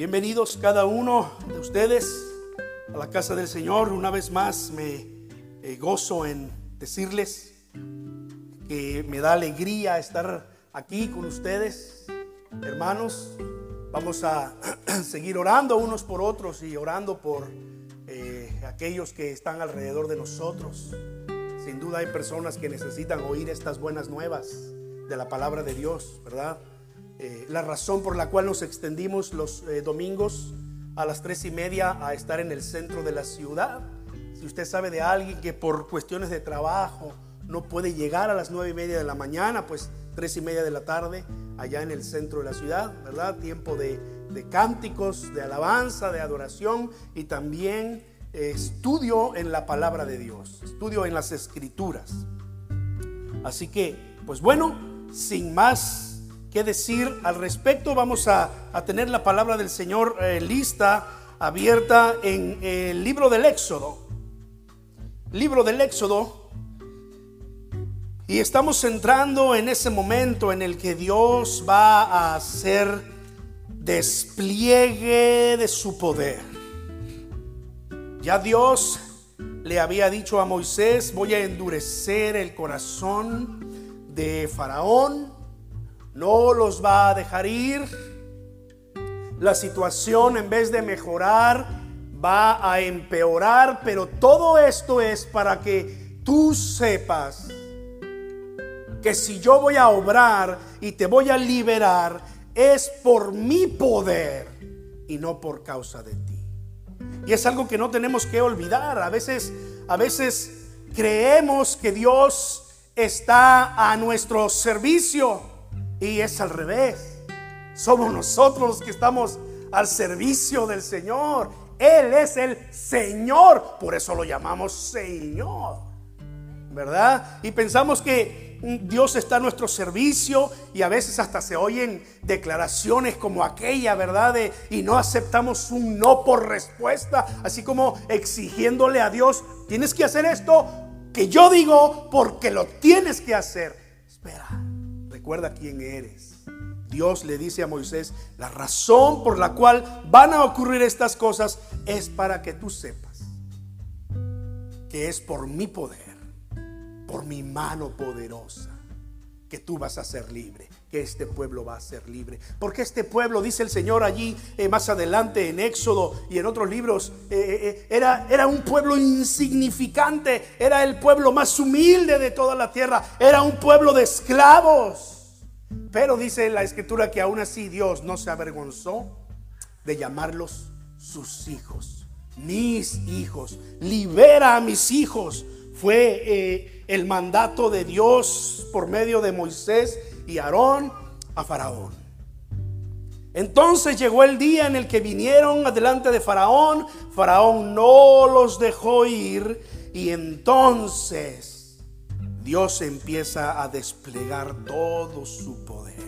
bienvenidos cada uno de ustedes a la casa del Señor. Una vez más me eh, gozo en decirles que me da alegría estar aquí con ustedes, hermanos. Vamos a seguir orando unos por otros y orando por eh, aquellos que están alrededor de nosotros. Sin duda hay personas que necesitan oír estas buenas nuevas de la palabra de Dios, ¿verdad? Eh, la razón por la cual nos extendimos los eh, domingos a las tres y media a estar en el centro de la ciudad. Si usted sabe de alguien que por cuestiones de trabajo no puede llegar a las nueve y media de la mañana, pues tres y media de la tarde allá en el centro de la ciudad, ¿verdad? Tiempo de, de cánticos, de alabanza, de adoración y también eh, estudio en la palabra de Dios, estudio en las escrituras. Así que, pues bueno, sin más que decir al respecto. Vamos a, tener la palabra del Señor eh, lista, abierta en el libro del Éxodo. Libro del Éxodo. Y estamos entrando en ese momento en el que Dios va a hacer despliegue de su poder. Ya Dios le había dicho a Moisés, voy a endurecer el corazón de Faraón no los va a dejar ir. La situación en vez de mejorar va a empeorar, pero todo esto es para que tú sepas que si yo voy a obrar y te voy a liberar, es por mi poder y no por causa de ti. Y es algo que no tenemos que olvidar. A veces, a veces creemos que Dios está a nuestro servicio. Y es al revés. Somos nosotros los que estamos al servicio del Señor. Él es el Señor. Por eso lo llamamos Señor. ¿Verdad? Y pensamos que Dios está a nuestro servicio y a veces hasta se oyen declaraciones como aquella, ¿verdad? y no aceptamos un no por respuesta, así como exigiéndole a Dios, tienes que hacer esto que yo digo porque lo tienes que hacer. Espera recuerda quién eres. Dios le dice a Moisés, la razón por la cual van a ocurrir estas cosas es para que tú sepas que es por mi poder, por mi mano poderosa, que tú vas a ser libre, que este pueblo va a ser libre. Porque este pueblo, dice el Señor allí eh, más adelante en Éxodo y en otros libros, eh, eh, era, era un pueblo insignificante, era el pueblo más humilde de toda la tierra, era un pueblo de esclavos. Pero dice la escritura que aún así Dios no se avergonzó de llamarlos sus hijos, mis hijos. Libera a mis hijos. Fue el mandato de Dios por medio de Moisés a Faraón. Entonces llegó el día en el que vinieron adelante de Faraón. Faraón no los dejó ir y entonces Dios empieza a desplegar todo su poder.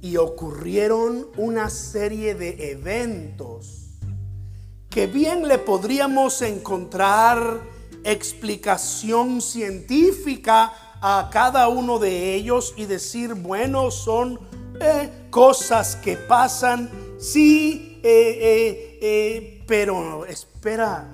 Y ocurrieron una serie de eventos que bien le podríamos encontrar explicación científica a cada uno de ellos y decir, bueno, son eh, cosas que pasan, sí, eh, eh, pero espera,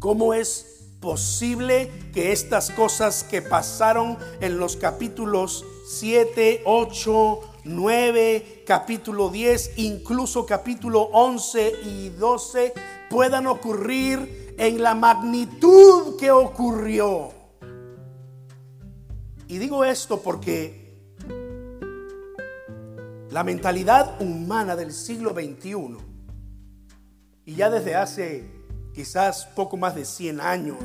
¿cómo es posible que estas cosas que pasaron en los capítulos 7, 8, 9, capítulo 10, incluso capítulo 11 y 12 puedan ocurrir en la magnitud que ocurrió. Y digo esto porque la mentalidad humana del siglo XXI, y ya desde hace quizás poco más de 100 años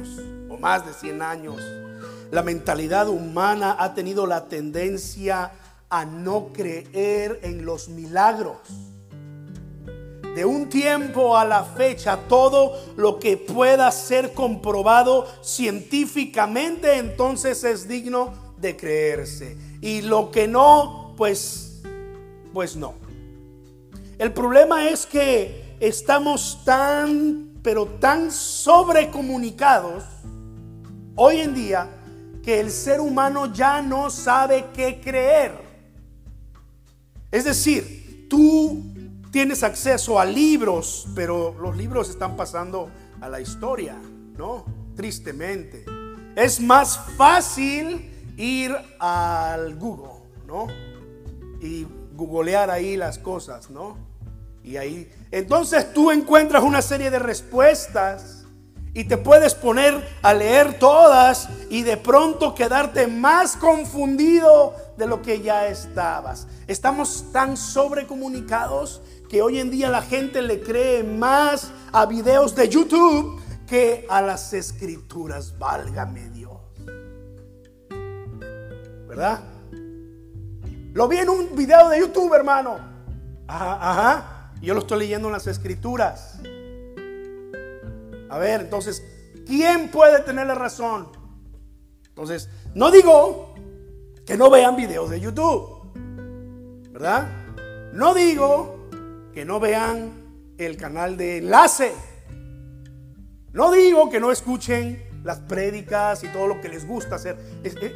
o más de 100 años, la mentalidad humana ha tenido la tendencia a no creer en los milagros. De un tiempo a la fecha, todo lo que pueda ser comprobado científicamente, entonces es digno de creerse. Y lo que no, pues, pues no. El problema es que estamos tan pero tan sobrecomunicados hoy en día que el ser humano ya no sabe qué creer. Es decir, tú tienes acceso a libros, pero los libros están pasando a la historia, ¿no? Tristemente. Es más fácil ir al Google, ¿no? Y googlear ahí las cosas, ¿no? Y ahí, entonces tú encuentras una serie de respuestas y te puedes poner a leer todas y de pronto quedarte más confundido de lo que ya estabas. Estamos tan sobrecomunicados que hoy en día la gente le cree más a videos de YouTube que a las escrituras. Válgame. ¿Verdad? Lo vi en un video de YouTube, hermano. Ajá, ajá. Yo lo estoy leyendo en las escrituras. A ver, entonces, ¿quién puede tener la razón? Entonces, no digo que no vean videos de YouTube, ¿verdad? No digo que no vean el canal de enlace. No digo que no escuchen las prédicas y todo lo que les gusta hacer.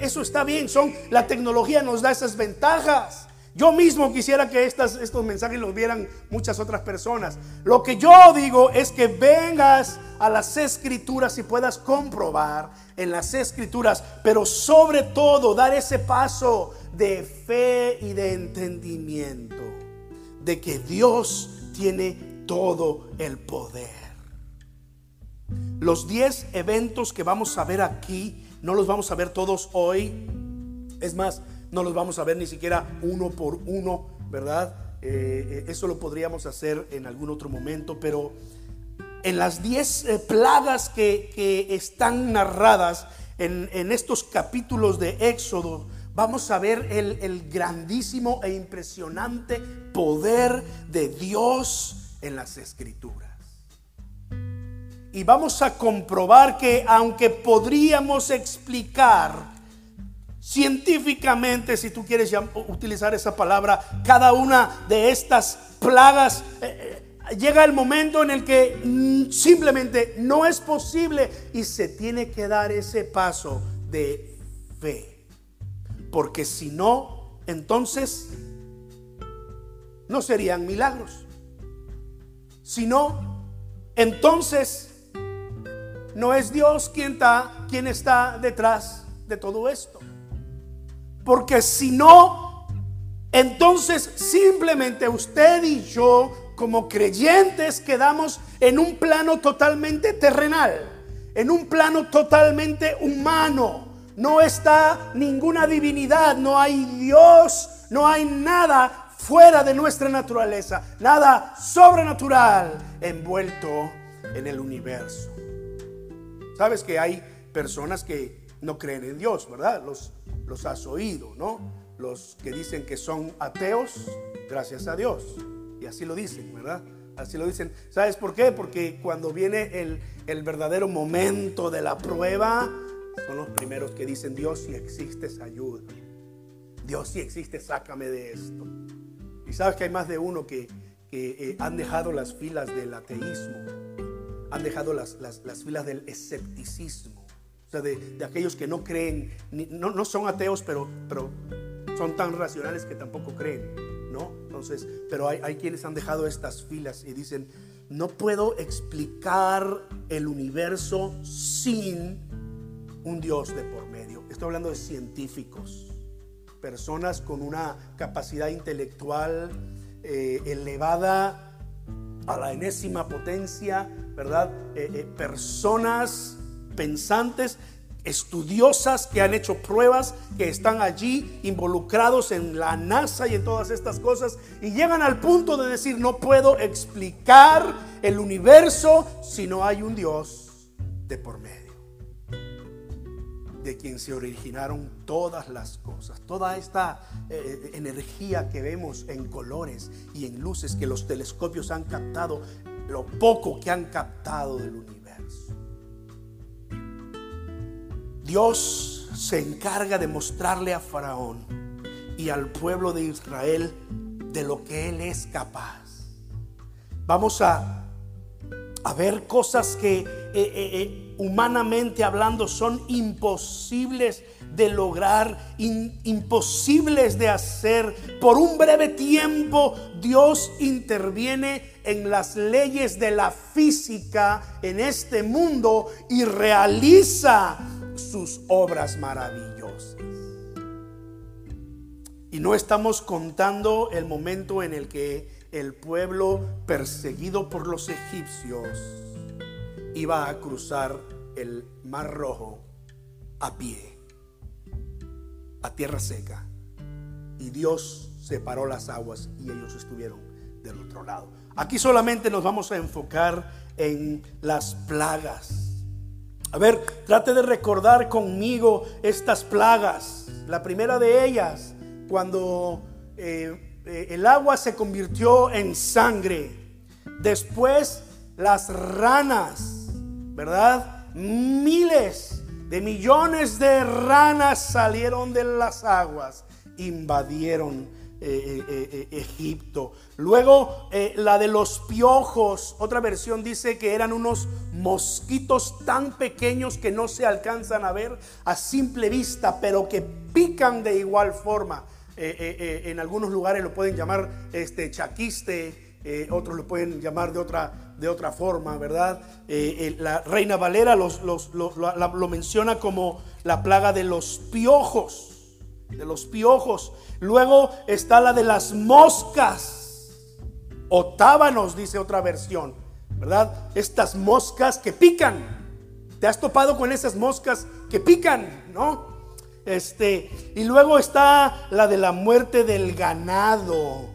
Eso está bien, son la tecnología nos da esas ventajas. Yo mismo quisiera que estas, estos mensajes los vieran muchas otras personas. Lo que yo digo es que vengas a las escrituras y puedas comprobar en las escrituras, pero sobre todo dar ese paso de fe y de entendimiento de que Dios tiene todo el poder. Los 10 eventos que vamos a ver aquí, no los vamos a ver todos hoy. Es más, no los vamos a ver ni siquiera uno por uno, ¿verdad? Eh, eh, eso lo podríamos hacer en algún otro momento, pero en las diez eh, plagas que, están narradas en, estos capítulos de Éxodo, vamos a ver el grandísimo e impresionante poder de Dios en las escrituras. Y vamos a comprobar que aunque podríamos explicar científicamente, si tú quieres utilizar esa palabra, cada una de estas plagas, eh, eh, llega el momento en el que mm, simplemente no es posible y se tiene que dar ese paso de fe. Porque si no, entonces no serían milagros. Si no, entonces no es Dios quien está, quien está detrás de todo esto. Porque si no, entonces simplemente usted y yo como creyentes quedamos en un plano totalmente terrenal, en un plano totalmente humano. No está ninguna divinidad, no hay Dios, no hay nada fuera de nuestra naturaleza, nada sobrenatural envuelto en el universo. Sabes que hay personas que no creen en Dios, ¿verdad? Los los has oído, ¿no? Los que dicen que son ateos, gracias a Dios. Y así lo dicen, ¿verdad? Así lo dicen. ¿Sabes por qué? Porque cuando viene el, el verdadero momento de la prueba, son los primeros que dicen, Dios si existes, ayuda. Dios si existe, sácame de esto. Y sabes que hay más de uno que, eh, han dejado las filas del ateísmo, han dejado las, las filas del escepticismo o sea, de, aquellos que no creen, no, no, son ateos, pero, pero son tan racionales que tampoco creen, ¿no? Entonces, pero hay, hay quienes han dejado estas filas y dicen, no puedo explicar el universo sin un Dios de por medio. Estoy hablando de científicos, personas con una capacidad intelectual eh, elevada a la enésima potencia, ¿verdad? Eh, eh, personas pensantes, estudiosas que han hecho pruebas, que están allí involucrados en la NASA y en todas estas cosas, y llegan al punto de decir, no puedo explicar el universo si no hay un Dios de por medio, de quien se originaron todas las cosas, toda esta eh, energía que vemos en colores y en luces que los telescopios han captado, lo poco que han captado del universo. Dios se encarga de mostrarle a Faraón y al pueblo de Israel de lo que Él es capaz. Vamos a, a ver cosas que eh, eh, eh, humanamente hablando son imposibles de lograr, imposibles de hacer. Por un breve tiempo Dios interviene en las leyes de la física en este mundo y realiza sus obras maravillosas. Y no estamos contando el momento en el que el pueblo perseguido por los egipcios iba a cruzar el mar rojo a pie, a tierra seca. Y Dios separó las aguas y ellos estuvieron del otro lado. Aquí solamente nos vamos a enfocar en las plagas. A ver, trate de recordar conmigo estas plagas. La primera de ellas, cuando eh, eh, el agua se convirtió en sangre. Después las ranas, ¿verdad? Miles de millones de ranas salieron de las aguas, invadieron eh, eh, eh, Egipto. Luego la de los piojos, otra versión dice que eran unos mosquitos tan pequeños que no se alcanzan a ver a simple vista, pero que pican de igual forma. en algunos lugares lo pueden llamar este chaquiste, otros lo pueden llamar de otra, de otra forma, ¿verdad? la Reina Valera lo menciona como la plaga de los piojos de los piojos. Luego está la de las moscas. Otábanos, dice otra versión, ¿verdad? Estas moscas que pican. ¿Te has topado con esas moscas que pican, no? Este, y luego está la de la muerte del ganado,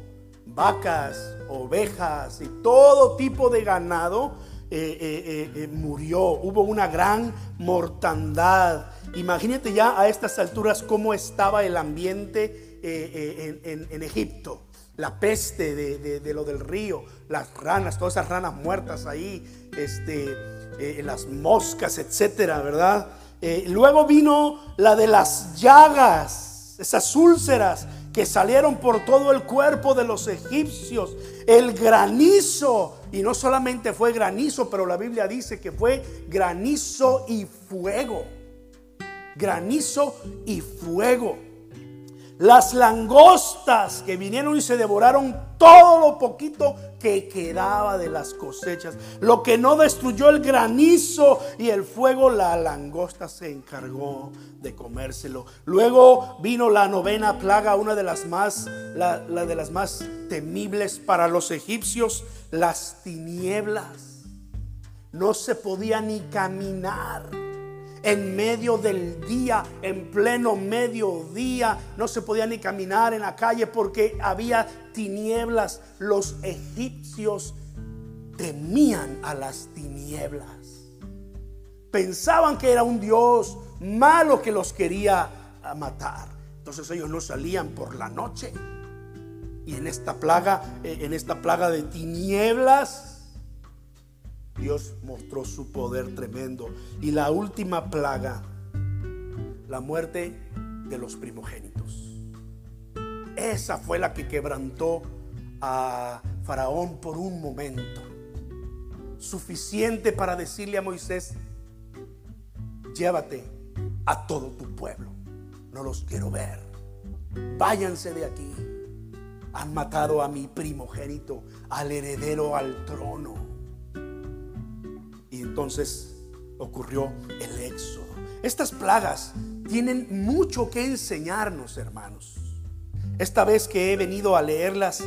vacas, ovejas y todo tipo de ganado eh, eh, eh, murió. Hubo una gran mortandad. Imagínate ya a estas alturas cómo estaba el ambiente en, Egipto. La peste de, lo del río, las ranas, todas esas ranas muertas ahí, este, las moscas, etcétera, ¿verdad? luego vino la de las llagas, esas úlceras que salieron por todo el cuerpo de los egipcios, el granizo, y no solamente fue granizo, pero la Biblia dice que fue granizo y fuego, granizo y fuego. Las langostas que vinieron y se devoraron todo lo poquito que quedaba de las cosechas. Lo que no destruyó el granizo y el fuego, la langosta se encargó de comérselo. Luego vino la novena plaga, una de las más, la, de las más temibles para los egipcios, las tinieblas. No se podía ni caminar en medio del día, en pleno mediodía. No se podía ni caminar en la calle porque había tinieblas. Los egipcios temían a las tinieblas. Pensaban que era un Dios malo que los quería matar. Entonces ellos no salían por la noche. Y en esta plaga, eh, en esta plaga de tinieblas, Dios mostró su poder tremendo. Y la última plaga, la muerte de los primogénitos. Esa fue la que quebrantó a Faraón por un momento. Suficiente para decirle a Moisés, llévate a todo tu pueblo. No los quiero ver. Váyanse de aquí. Han matado a mi primogénito, al heredero al trono. Y entonces ocurrió el éxodo. Estas plagas tienen mucho que enseñarnos, hermanos. Esta vez que he venido a leerlas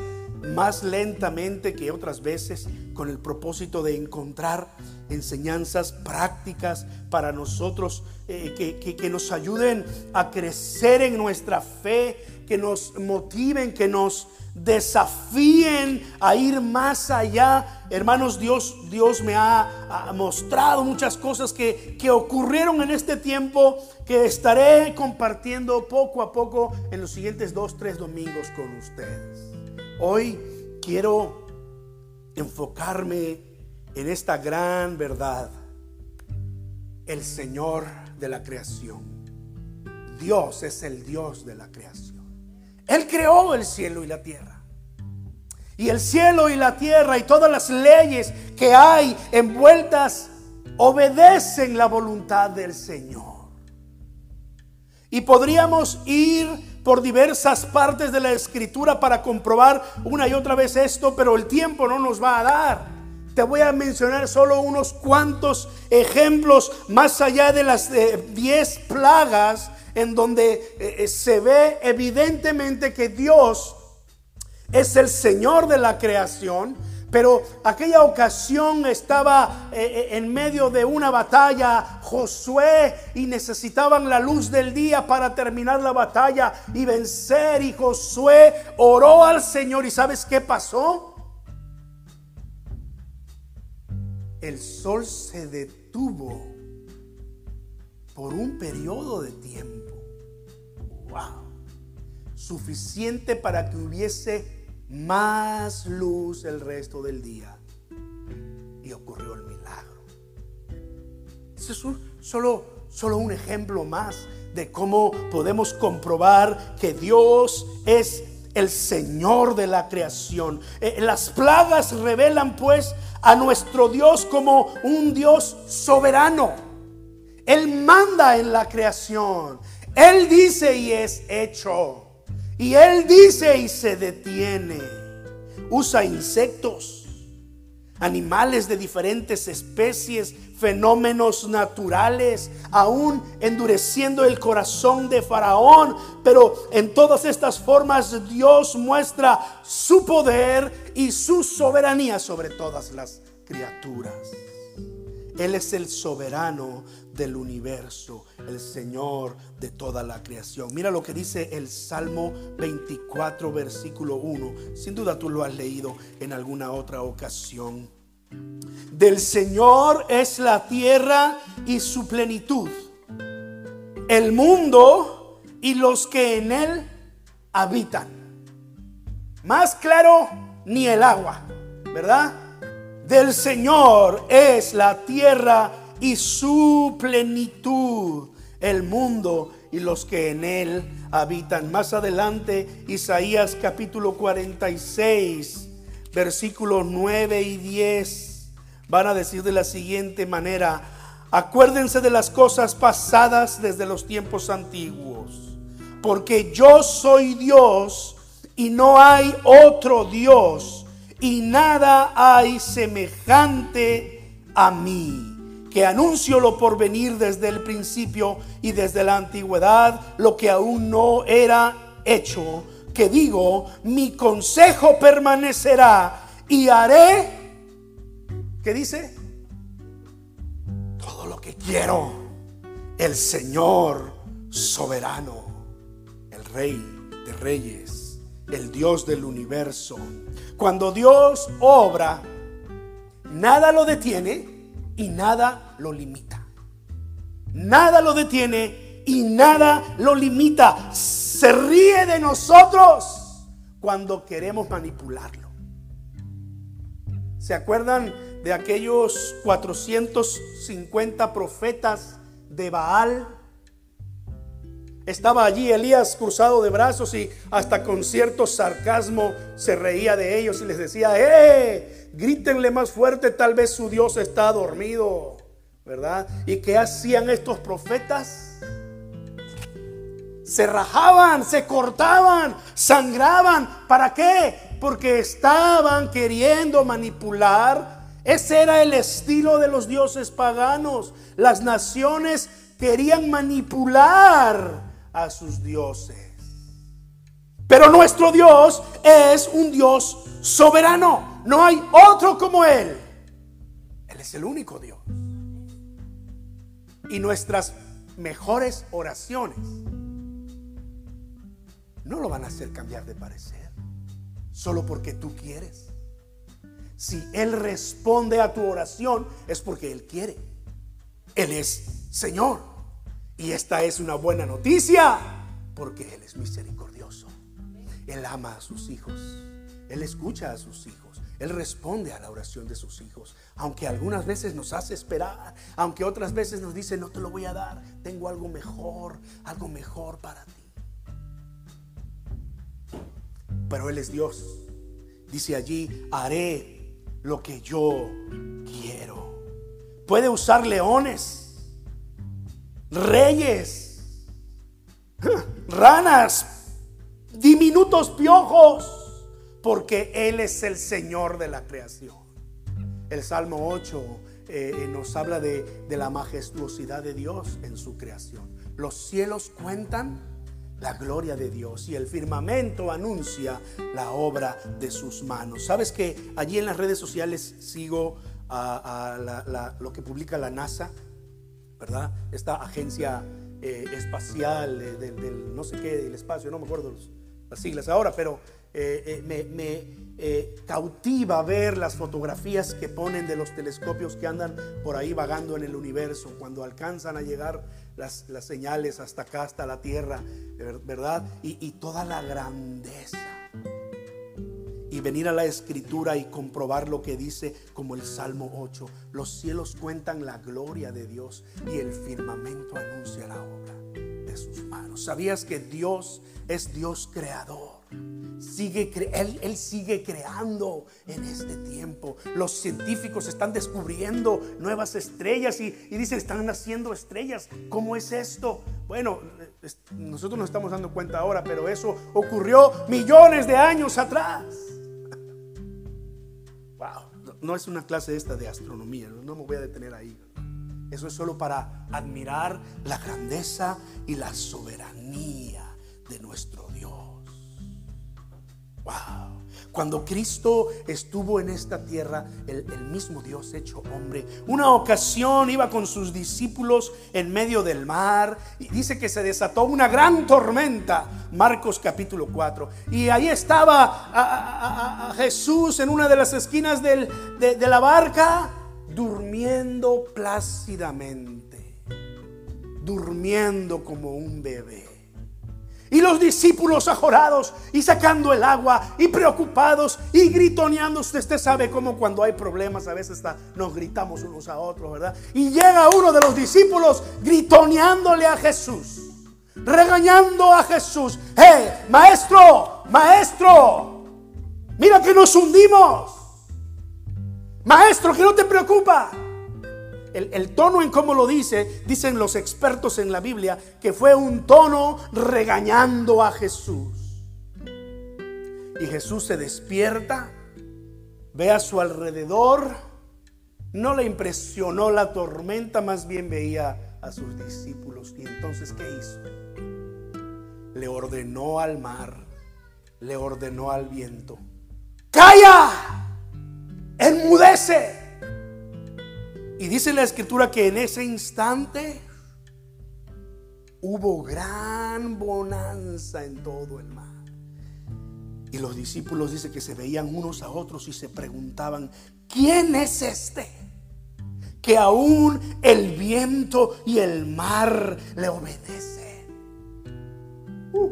más lentamente que otras veces con el propósito de encontrar enseñanzas prácticas para nosotros eh, que, que nos ayuden a crecer en nuestra fe, que nos motiven, que nos desafíen a ir más allá. Hermanos, Dios, Dios me ha, mostrado muchas cosas que, que ocurrieron en este tiempo que estaré compartiendo poco a poco en los siguientes dos, tres domingos con ustedes. Hoy quiero enfocarme en esta gran verdad. El Señor de la creación. Dios es el Dios de la creación. Él creó el cielo y la tierra. Y el cielo y la tierra y todas las leyes que hay envueltas obedecen la voluntad del Señor. Y podríamos ir por diversas partes de la escritura para comprobar una y otra vez esto, pero el tiempo no nos va a dar. Te voy a mencionar solo unos cuantos ejemplos más allá de las 10 plagas en donde eh, eh, se ve evidentemente que Dios es el Señor de la creación, pero aquella ocasión estaba eh, en medio de una batalla Josué y necesitaban la luz del día para terminar la batalla y vencer. Y Josué oró al Señor y ¿sabes qué pasó? El sol se detuvo por un periodo de tiempo. Wow. Suficiente para que hubiese más luz el resto del día. Y ocurrió el milagro. Eso es solo, solo un ejemplo más de cómo podemos comprobar que Dios es el Señor de la creación. Eh, las plagas revelan pues a nuestro Dios como un Dios soberano. Él manda en la creación. Él dice y es hecho. Y Él dice y se detiene. Usa insectos, animales de diferentes especies, fenómenos naturales, aún endureciendo el corazón de Faraón. Pero en todas estas formas Dios muestra su poder y su soberanía sobre todas las criaturas. Él es el soberano del universo, el Señor de toda la creación. Mira lo que dice el Salmo 24, versículo 1. Sin duda tú lo has leído en alguna otra ocasión. Del Señor es la tierra y su plenitud, el mundo y los que en él habitan. Más claro, ni el agua, ¿verdad? Del Señor es la tierra y su plenitud, el mundo y los que en él habitan. Más adelante, Isaías capítulo 46, versículos 9 y 10, van a decir de la siguiente manera, acuérdense de las cosas pasadas desde los tiempos antiguos, porque yo soy Dios y no hay otro Dios, y nada hay semejante a mí que anuncio lo por venir desde el principio y desde la antigüedad, lo que aún no era hecho, que digo, mi consejo permanecerá y haré, ¿qué dice? Todo lo que quiero, el Señor soberano, el Rey de Reyes, el Dios del universo. Cuando Dios obra, nada lo detiene y nada lo limita. Nada lo detiene y nada lo limita. Se ríe de nosotros cuando queremos manipularlo. ¿Se acuerdan de aquellos 450 profetas de Baal? Estaba allí Elías cruzado de brazos y hasta con cierto sarcasmo se reía de ellos y les decía, ¡eh! Grítenle más fuerte, tal vez su Dios está dormido, ¿verdad? ¿Y qué hacían estos profetas? Se rajaban, se cortaban, sangraban. ¿Para qué? Porque estaban queriendo manipular. Ese era el estilo de los dioses paganos. Las naciones querían manipular a sus dioses. Pero nuestro Dios es un Dios soberano. No hay otro como Él. Él es el único Dios. Y nuestras mejores oraciones no lo van a hacer cambiar de parecer. Solo porque tú quieres. Si Él responde a tu oración es porque Él quiere. Él es Señor. Y esta es una buena noticia porque Él es misericordioso. Él ama a sus hijos. Él escucha a sus hijos. Él responde a la oración de sus hijos. Aunque algunas veces nos hace esperar. Aunque otras veces nos dice, no te lo voy a dar. Tengo algo mejor. Algo mejor para ti. Pero Él es Dios. Dice allí, haré lo que yo quiero. puede usar leones, reyes, ranas, diminutos piojos, porque Él es el Señor de la creación. El Salmo 8 eh, eh, nos habla de, de la majestuosidad de Dios en su creación. Los cielos cuentan la gloria de Dios y el firmamento anuncia la obra de sus manos. Sabes que allí en las redes sociales sigo a, lo que publica la NASA, ¿verdad? Esta agencia eh, espacial del, no sé qué, del espacio, no me acuerdo las siglas ahora, pero eh, eh, me, me cautiva ver las fotografías que ponen de los telescopios que andan por ahí vagando en el universo, cuando alcanzan a llegar las, señales hasta acá, hasta la tierra, ¿verdad? y toda la grandeza y venir a la escritura y comprobar lo que dice como el Salmo 8. Los cielos cuentan la gloria de Dios y el firmamento anuncia la obra sus manos. ¿Sabías que Dios es Dios creador? Sigue él, él, sigue creando en este tiempo. Los científicos están descubriendo nuevas estrellas y, y dicen, están naciendo estrellas. ¿Cómo es esto? Bueno, nosotros nos estamos dando cuenta ahora, pero eso ocurrió millones de años atrás. Wow, no es una clase esta de astronomía, no me voy a detener ahí. Eso es solo para admirar la grandeza y la soberanía de nuestro Dios. Wow. Cuando Cristo estuvo en esta tierra, el, mismo Dios hecho hombre, una ocasión iba con sus discípulos en medio del mar y dice que se desató una gran tormenta, Marcos capítulo 4. Y ahí estaba Jesús en una de las esquinas de la barca, durmiendo plácidamente, durmiendo como un bebé. Y los discípulos ajorados y sacando el agua y preocupados y gritoneando. Usted, sabe cómo cuando hay problemas a veces nos gritamos unos a otros, ¿verdad? Y llega uno de los discípulos gritoneándole a Jesús, regañando a Jesús. ¡Hey, maestro, maestro! Mira que nos hundimos. Maestro, que no te preocupa el, tono en cómo lo dice, dicen los expertos en la Biblia, que fue un tono regañando a Jesús. Y Jesús se despierta, ve a su alrededor, no le impresionó la tormenta, más bien veía a sus discípulos. Y entonces, ¿qué hizo? Le ordenó al mar, le ordenó al viento, calla, enmudece. Y dice la escritura que en ese instante hubo gran bonanza en todo el mar. Y los discípulos dice que se veían unos a otros y se preguntaban, ¿quién es este? Que aún el viento y el mar le obedecen. Uh.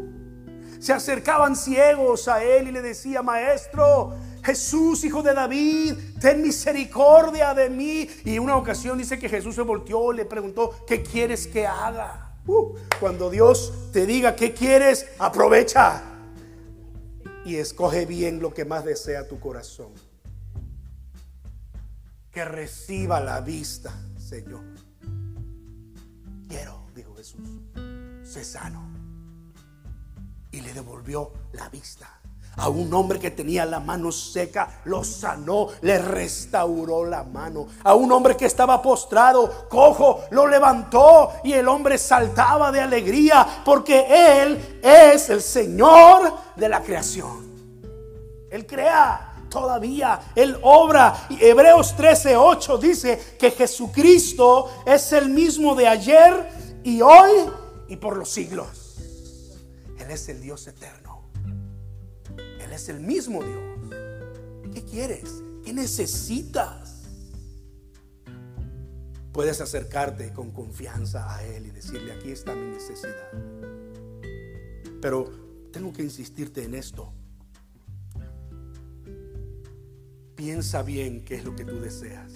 se acercaban ciegos a él y le decía, maestro, Jesús, hijo de David, ten misericordia de mí. Y una ocasión dice que Jesús se volteó y le preguntó, ¿qué quieres que haga? Uh, cuando Dios te diga qué quieres, aprovecha y escoge bien lo que más desea tu corazón. Que reciba la vista, Señor. Quiero, dijo Jesús, sé sano. Y le devolvió la vista. A un hombre que tenía la mano seca, lo sanó, le restauró la mano. A un hombre que estaba postrado, cojo, lo levantó y el hombre saltaba de alegría porque Él es el Señor de la creación. Él crea todavía, Él obra. Y Hebreos 13:8 dice que Jesucristo es el mismo de ayer y hoy y por los siglos. Él es el Dios eterno es el mismo Dios. ¿Qué quieres? ¿Qué necesitas? Puedes acercarte con confianza a Él y decirle, aquí está mi necesidad. Pero tengo que insistirte en esto. Piensa bien qué es lo que tú deseas.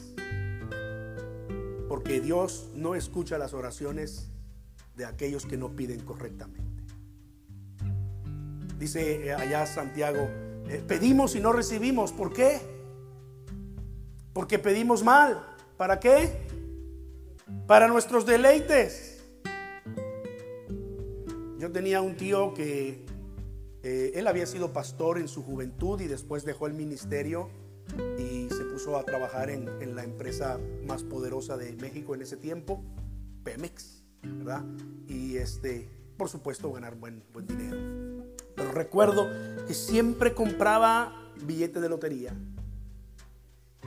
Porque Dios no escucha las oraciones de aquellos que no piden correctamente. Dice eh, allá Santiago, eh, pedimos y no recibimos. ¿Por qué? Porque pedimos mal. ¿Para qué? para nuestros deleites. Yo tenía un tío que eh, él había sido pastor en su juventud y después dejó el ministerio y se puso a trabajar en, en la empresa más poderosa de México en ese tiempo, Pemex, ¿verdad? Y este, por supuesto, ganar buen, buen dinero. Recuerdo que siempre compraba billete de lotería.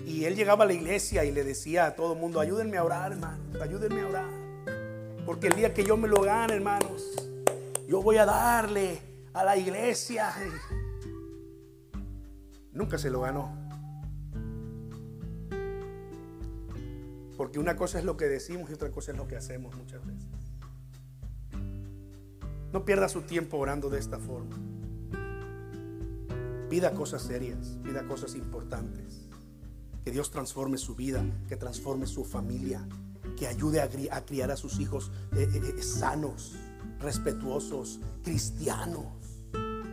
Y él llegaba a la iglesia y le decía a todo el mundo, ayúdenme a orar, hermanos, ayúdenme a orar. Porque el día que yo me lo gane, hermanos, yo voy a darle a la iglesia. Nunca se lo ganó. Porque una cosa es lo que decimos y otra cosa es lo que hacemos muchas veces. No pierda su tiempo orando de esta forma. Pida cosas serias, pida cosas importantes. Que Dios transforme su vida, que transforme su familia, que ayude a, criar a sus hijos eh, eh, eh, sanos, respetuosos, cristianos.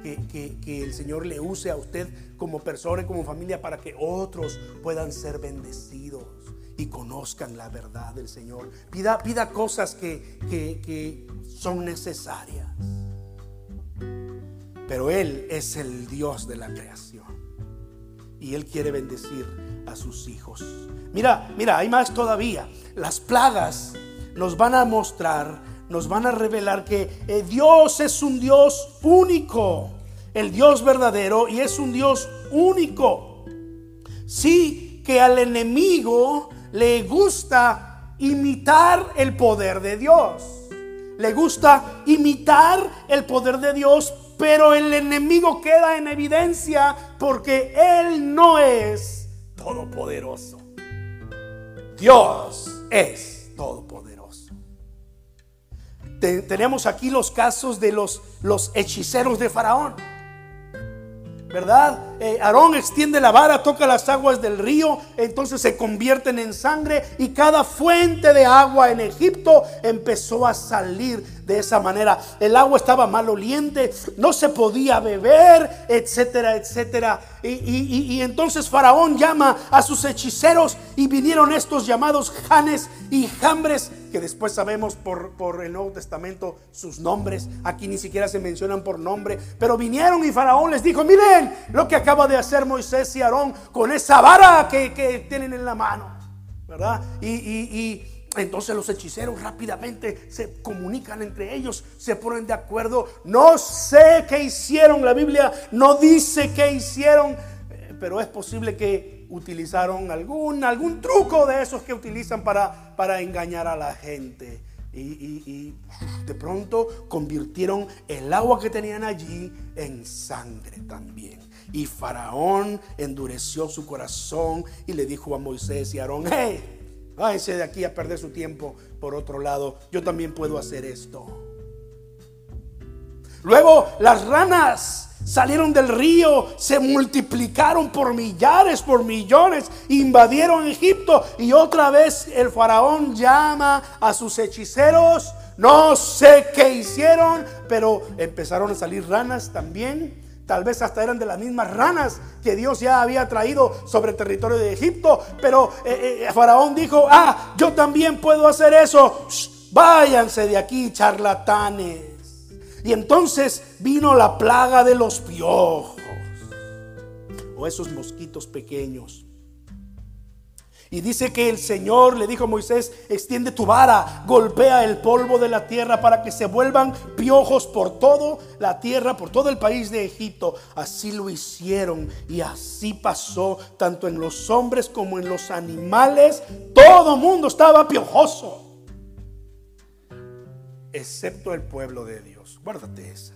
Que, que, el Señor le use a usted como persona y como familia para que otros puedan ser bendecidos y conozcan la verdad del Señor. Pida, pida cosas que, que son necesarias. Pero Él es el Dios de la creación. Y Él quiere bendecir a sus hijos. Mira, mira, hay más todavía. Las plagas nos van a mostrar, nos van a revelar que eh, Dios es un Dios único. El Dios verdadero y es un Dios único. Sí que al enemigo le gusta imitar el poder de Dios. Le gusta imitar el poder de Dios, pero el enemigo queda en evidencia porque Él no es todopoderoso. Dios es todopoderoso. tenemos aquí los casos de los, los hechiceros de Faraón. ¿Verdad? Eh, Aarón extiende la vara, toca las aguas del río, entonces se convierten en sangre y cada fuente de agua en Egipto empezó a salir de esa manera. El agua estaba maloliente, no se podía beber, etcétera, etcétera. Y, entonces Faraón llama a sus hechiceros y vinieron estos llamados Janes y Jambres, que después sabemos por, por el Nuevo Testamento sus nombres. Aquí ni siquiera se mencionan por nombre, pero vinieron y Faraón les dijo, miren lo que acaba de hacer Moisés y Aarón con esa vara que, tienen en la mano, ¿verdad? y entonces los hechiceros rápidamente se comunican entre ellos, se ponen de acuerdo. No sé qué hicieron, la Biblia no dice qué hicieron, eh, pero es posible que utilizaron algún, algún truco de esos que utilizan para, para engañar a la gente. Y, de pronto convirtieron el agua que tenían allí en sangre también. Y Faraón endureció su corazón y le dijo a Moisés y a Aarón, hey, váyanse de aquí a perder su tiempo por otro lado, yo también puedo hacer esto. Luego las ranas salieron del río, se multiplicaron por millares, por millones, invadieron Egipto y otra vez el faraón llama a sus hechiceros. No sé qué hicieron, pero empezaron a salir ranas también. Tal vez hasta eran de las mismas ranas que Dios ya había traído sobre el territorio de Egipto. Pero eh, eh, Faraón dijo, ah, yo también puedo hacer eso. váyanse de aquí, charlatanes. Y entonces vino la plaga de los piojos. O esos mosquitos pequeños y dice que el Señor le dijo a Moisés, extiende tu vara, golpea el polvo de la tierra para que se vuelvan piojos por toda la tierra, por todo el país de Egipto. Así lo hicieron y así pasó tanto en los hombres como en los animales. Todo mundo estaba piojoso, excepto el pueblo de Dios. Guárdate esa.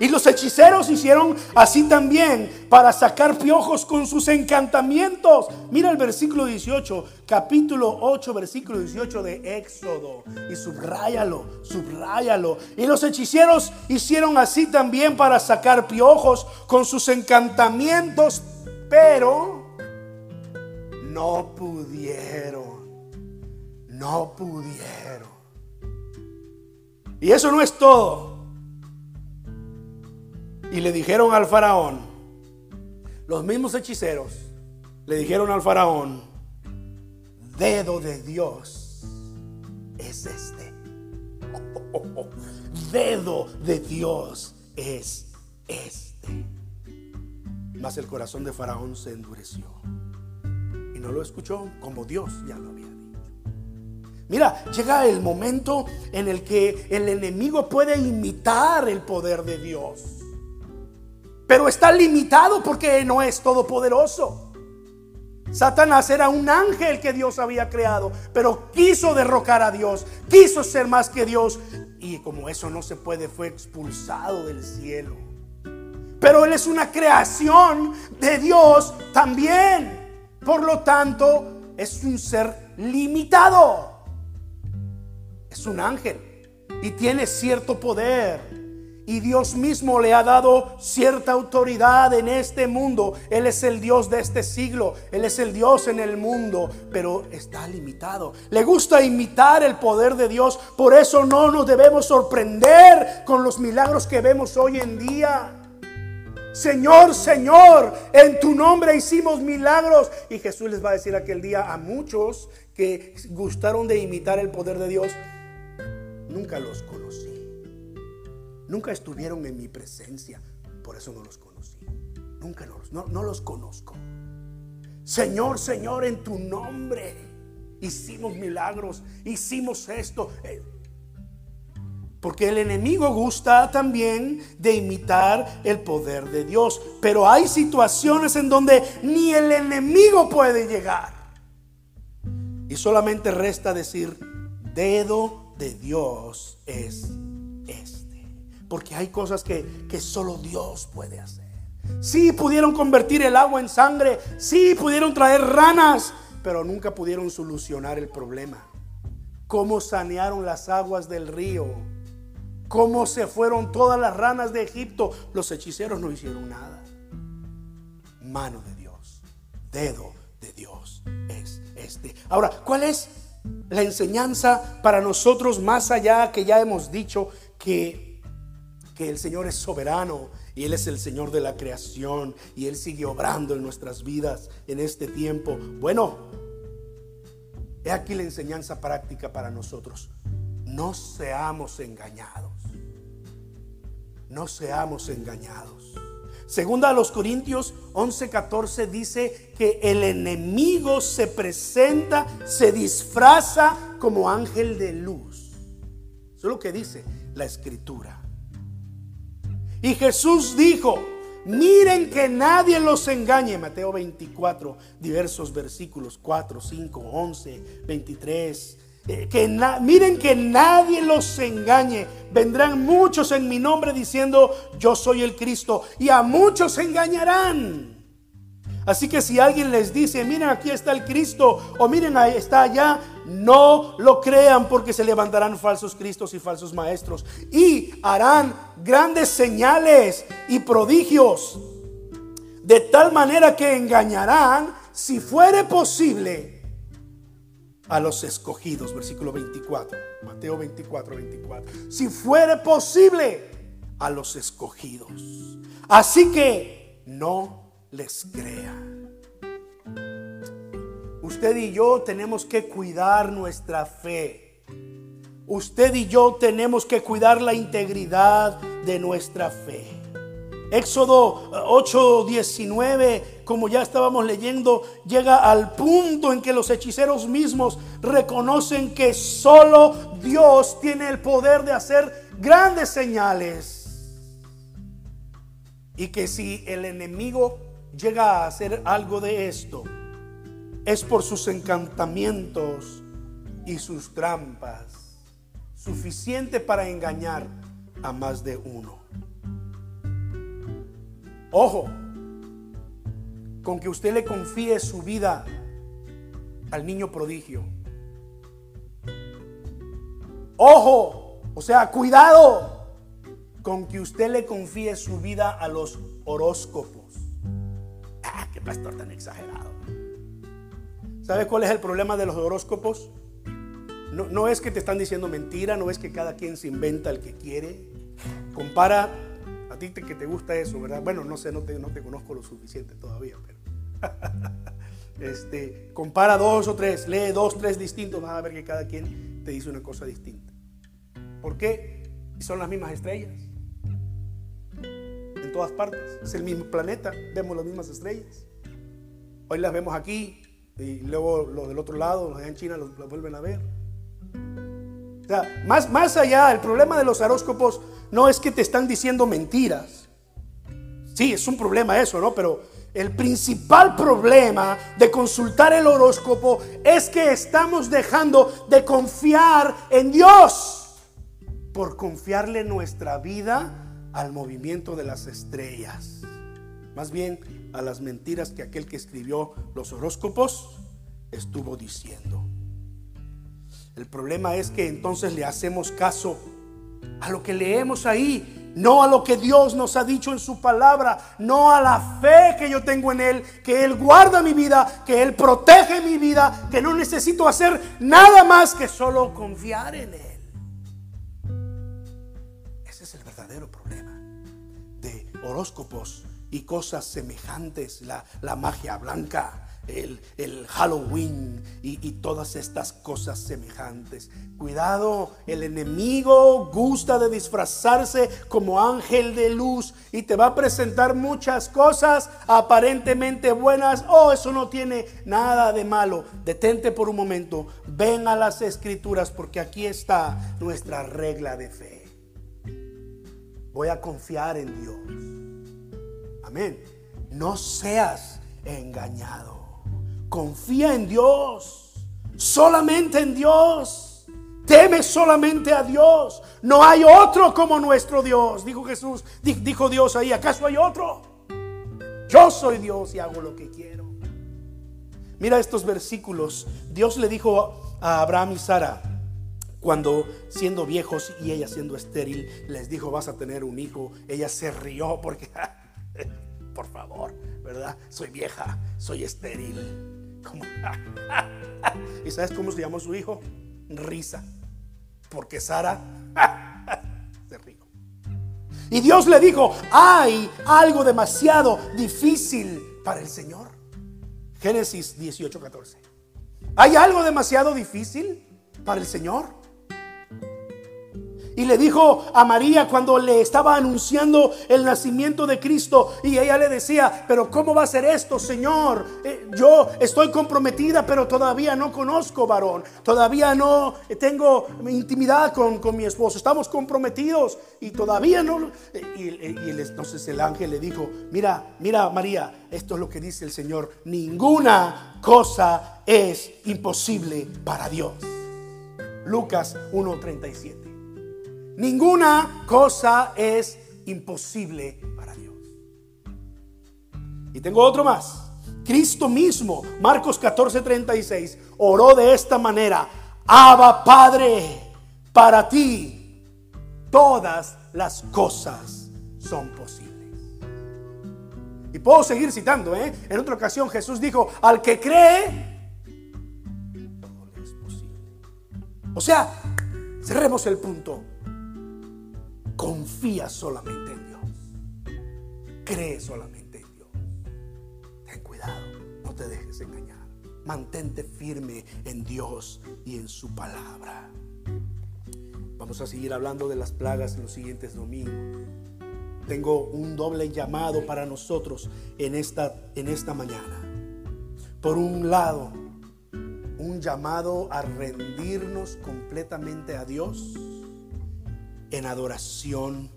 Y los hechiceros hicieron así también para sacar piojos con sus encantamientos. Mira el versículo 18, capítulo 8, versículo 18 de Éxodo. Y subráyalo, subráyalo. Y los hechiceros hicieron así también para sacar piojos con sus encantamientos, pero no pudieron. No pudieron. Y eso no es todo. Y le dijeron al faraón, los mismos hechiceros le dijeron al faraón, dedo de Dios es este. dedo de Dios es este. Mas el corazón de Faraón se endureció y no lo escuchó como Dios ya lo había. Mira, llega el momento en el que el enemigo puede imitar el poder de Dios, pero está limitado porque no es todopoderoso. Satanás era un ángel que Dios había creado, pero quiso derrocar a Dios, quiso ser más que Dios. Y como eso no se puede, fue expulsado del cielo. Pero Él es una creación de Dios también. Por lo tanto, es un ser limitado. Es un ángel y tiene cierto poder. Y Dios mismo le ha dado cierta autoridad en este mundo. Él es el Dios de este siglo. Él es el Dios en el mundo, pero está limitado. Le gusta imitar el poder de Dios. Por eso no nos debemos sorprender con los milagros que vemos hoy en día. Señor, Señor, en tu nombre hicimos milagros. Y Jesús les va a decir aquel día a muchos que gustaron de imitar el poder de Dios, nunca los conocí. Nunca estuvieron en mi presencia. Por eso no los conocí. Nunca los, no, no los conozco. Señor, Señor, en tu nombre hicimos milagros, hicimos esto. Eh, porque el enemigo gusta también de imitar el poder de Dios. Pero hay situaciones en donde ni el enemigo puede llegar. Y solamente resta decir, dedo de Dios es este. Porque hay cosas que, que solo Dios puede hacer. Sí pudieron convertir el agua en sangre. Sí pudieron traer ranas. Pero nunca pudieron solucionar el problema. ¿Cómo sanearon las aguas del río? cómo se fueron todas las ranas de Egipto. Los hechiceros no hicieron nada. Mano de Dios, dedo de Dios es este. Ahora, ¿cuál es la enseñanza para nosotros más allá que ya hemos dicho que, que el Señor es soberano y Él es el Señor de la creación y Él sigue obrando en nuestras vidas en este tiempo? Bueno, he aquí la enseñanza práctica para nosotros. No seamos engañados no seamos engañados. Segunda a los Corintios 11:14 dice que el enemigo se presenta, se disfraza como ángel de luz. Eso es lo que dice la escritura. Y Jesús dijo, miren que nadie los engañe. Mateo 24, diversos versículos 4, 5, 11, 23, que miren que nadie los engañe. Vendrán muchos en mi nombre diciendo, yo soy el Cristo. Y a muchos engañarán. Así que si alguien les dice, miren aquí está el Cristo, o miren ahí está allá, no lo crean porque se levantarán falsos Cristos y falsos maestros. Y harán grandes señales y prodigios. De tal manera que engañarán, si fuere posible, a los escogidos, versículo 24, Mateo 24, 24. Si fuere posible, a los escogidos. Así que no les crea. Usted y yo tenemos que cuidar nuestra fe. Usted y yo tenemos que cuidar la integridad de nuestra fe. Éxodo 8:19, como ya estábamos leyendo, llega al punto en que los hechiceros mismos reconocen que solo Dios tiene el poder de hacer grandes señales. Y que si el enemigo llega a hacer algo de esto, es por sus encantamientos y sus trampas, suficiente para engañar a más de uno. Ojo, con que usted le confíe su vida al niño prodigio. Ojo, o sea, cuidado con que usted le confíe su vida a los horóscopos. Ah, qué pastor tan exagerado. ¿Sabe cuál es el problema de los horóscopos? No, no es que te están diciendo mentira, no es que cada quien se inventa el que quiere. Compara a ti que te gusta eso, ¿verdad? Bueno, no sé, no te, no te conozco lo suficiente todavía, pero. este, compara dos o tres, lee dos, tres distintos, vas a ver que cada quien te dice una cosa distinta. ¿Por qué? Son las mismas estrellas. En todas partes. Es el mismo planeta. Vemos las mismas estrellas. Hoy las vemos aquí y luego los del otro lado, los allá en China, los, vuelven a ver. O sea, más, más allá, el problema de los horóscopos no es que te están diciendo mentiras. Sí, es un problema eso, ¿no? Pero el principal problema de consultar el horóscopo es que estamos dejando de confiar en Dios por confiarle nuestra vida al movimiento de las estrellas. Más bien a las mentiras que aquel que escribió los horóscopos estuvo diciendo. El problema es que entonces le hacemos caso a lo que leemos ahí no a lo que Dios nos ha dicho en su palabra, no a la fe que yo tengo en Él, que Él guarda mi vida, que Él protege mi vida, que no necesito hacer nada más que solo confiar en Él. Ese es el verdadero problema de horóscopos y cosas semejantes, la, la magia blanca el, Halloween y, y, todas estas cosas semejantes. Cuidado, el enemigo gusta de disfrazarse como ángel de luz y te va a presentar muchas cosas aparentemente buenas. Oh, eso no tiene nada de malo. Detente por un momento, ven a las escrituras porque aquí está nuestra regla de fe. Voy a confiar en Dios. Amén. No seas engañado. Confía en Dios, solamente en Dios. Teme solamente a Dios. No hay otro como nuestro Dios. Dijo Jesús, dijo Dios ahí, ¿acaso hay otro? Yo soy Dios y hago lo que quiero. Mira estos versículos. Dios le dijo a Abraham y Sara, cuando siendo viejos y ella siendo estéril, les dijo, vas a tener un hijo. Ella se rió porque, por favor, ¿verdad? Soy vieja, soy estéril. ¿Y sabes cómo se llamó su hijo? Risa. Porque Sara se rió. Y Dios le dijo, hay algo demasiado difícil para el Señor. Génesis 18, 14. ¿Hay algo demasiado difícil para el Señor? Y le dijo a María cuando le estaba anunciando el nacimiento de Cristo y ella le decía, pero ¿cómo va a ser esto, Señor? Eh, yo estoy comprometida, pero todavía no conozco varón, todavía no tengo intimidad con, mi esposo, estamos comprometidos y todavía no... Y, y entonces el ángel le dijo, mira, mira María, esto es lo que dice el Señor, ninguna cosa es imposible para Dios. Lucas 1.37. Ninguna cosa es imposible para Dios. Y tengo otro más. Cristo mismo, Marcos 14:36, oró de esta manera, Abba Padre, para ti todas las cosas son posibles. Y puedo seguir citando, ¿eh? En otra ocasión Jesús dijo, al que cree, todo es posible. O sea, cerremos el punto. Confía solamente en Dios. Cree solamente en Dios. Ten cuidado, no te dejes engañar. Mantente firme en Dios y en su palabra. Vamos a seguir hablando de las plagas en los siguientes domingos. Tengo un doble llamado para nosotros en esta, en esta mañana. Por un lado, un llamado a rendirnos completamente a Dios en adoración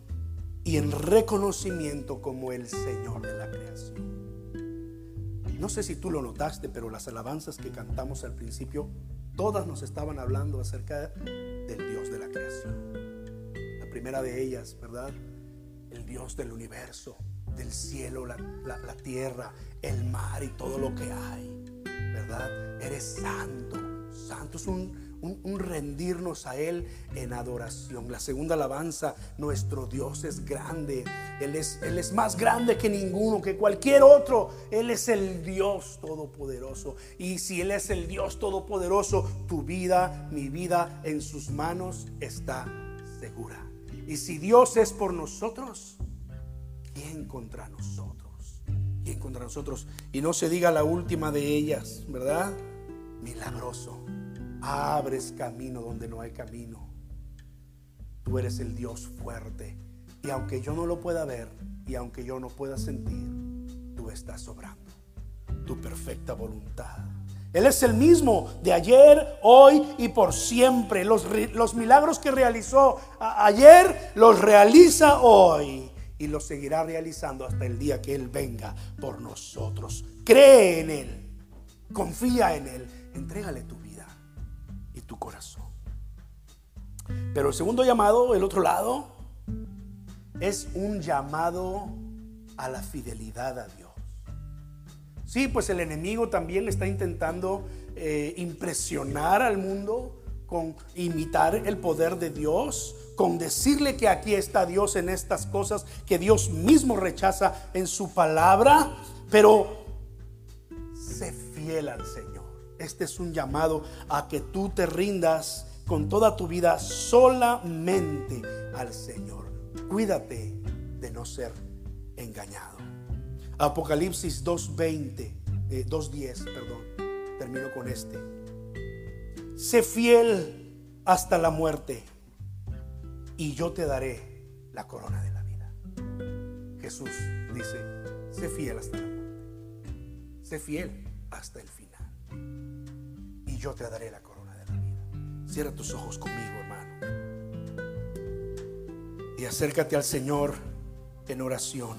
y en reconocimiento como el Señor de la creación. No sé si tú lo notaste, pero las alabanzas que cantamos al principio, todas nos estaban hablando acerca del Dios de la creación. La primera de ellas, ¿verdad? El Dios del universo, del cielo, la, la tierra, el mar y todo lo que hay, ¿verdad? Eres santo, santo es un un, rendirnos a Él en adoración. La segunda alabanza, nuestro Dios es grande. Él es, Él es más grande que ninguno, que cualquier otro. Él es el Dios todopoderoso. Y si Él es el Dios todopoderoso, tu vida, mi vida en sus manos está segura. Y si Dios es por nosotros, ¿quién contra nosotros? ¿Quién contra nosotros? Y no se diga la última de ellas, ¿verdad? Milagroso abres camino donde no hay camino. Tú eres el Dios fuerte. Y aunque yo no lo pueda ver y aunque yo no pueda sentir, tú estás sobrando. Tu perfecta voluntad. Él es el mismo de ayer, hoy y por siempre. Los, los milagros que realizó ayer los realiza hoy y los seguirá realizando hasta el día que Él venga por nosotros. Cree en Él, confía en Él, entrégale tu tu corazón. Pero el segundo llamado, el otro lado, es un llamado a la fidelidad a Dios. Sí, pues el enemigo también está intentando eh, impresionar al mundo con imitar el poder de Dios, con decirle que aquí está Dios en estas cosas que Dios mismo rechaza en su palabra, pero sé fiel al Señor. Este es un llamado a que tú te rindas con toda tu vida solamente al Señor. Cuídate de no ser engañado. Apocalipsis 2.20, 2.10, eh, perdón. Termino con este. Sé fiel hasta la muerte y yo te daré la corona de la vida. Jesús dice, sé fiel hasta la muerte. Sé fiel hasta el final. Y yo te daré la corona de la vida. Cierra tus ojos conmigo, hermano. Y acércate al Señor en oración.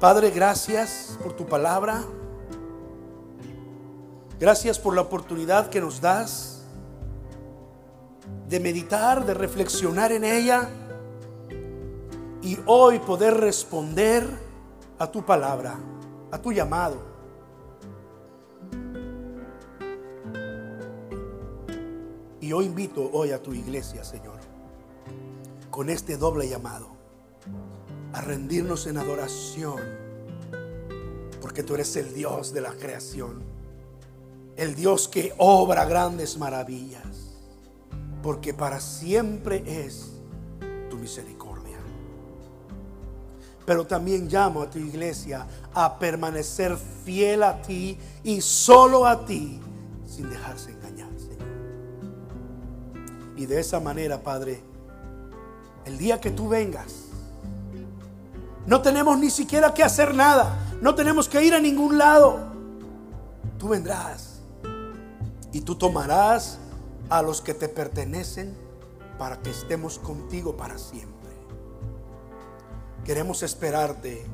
Padre, gracias por tu palabra. Gracias por la oportunidad que nos das de meditar, de reflexionar en ella y hoy poder responder a tu palabra, a tu llamado. Y yo invito hoy a tu iglesia, Señor, con este doble llamado a rendirnos en adoración, porque tú eres el Dios de la creación, el Dios que obra grandes maravillas, porque para siempre es tu misericordia. Pero también llamo a tu iglesia a permanecer fiel a ti y solo a ti, sin dejarse Y de esa manera, Padre, el día que tú vengas, no tenemos ni siquiera que hacer nada. No tenemos que ir a ningún lado. Tú vendrás y tú tomarás a los que te pertenecen para que estemos contigo para siempre. Queremos esperarte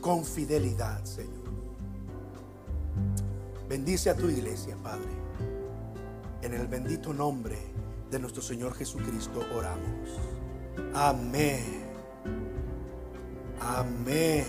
con fidelidad, Señor. Bendice a tu iglesia, Padre. En el bendito nombre de nuestro Señor Jesucristo oramos. Amén. Amén.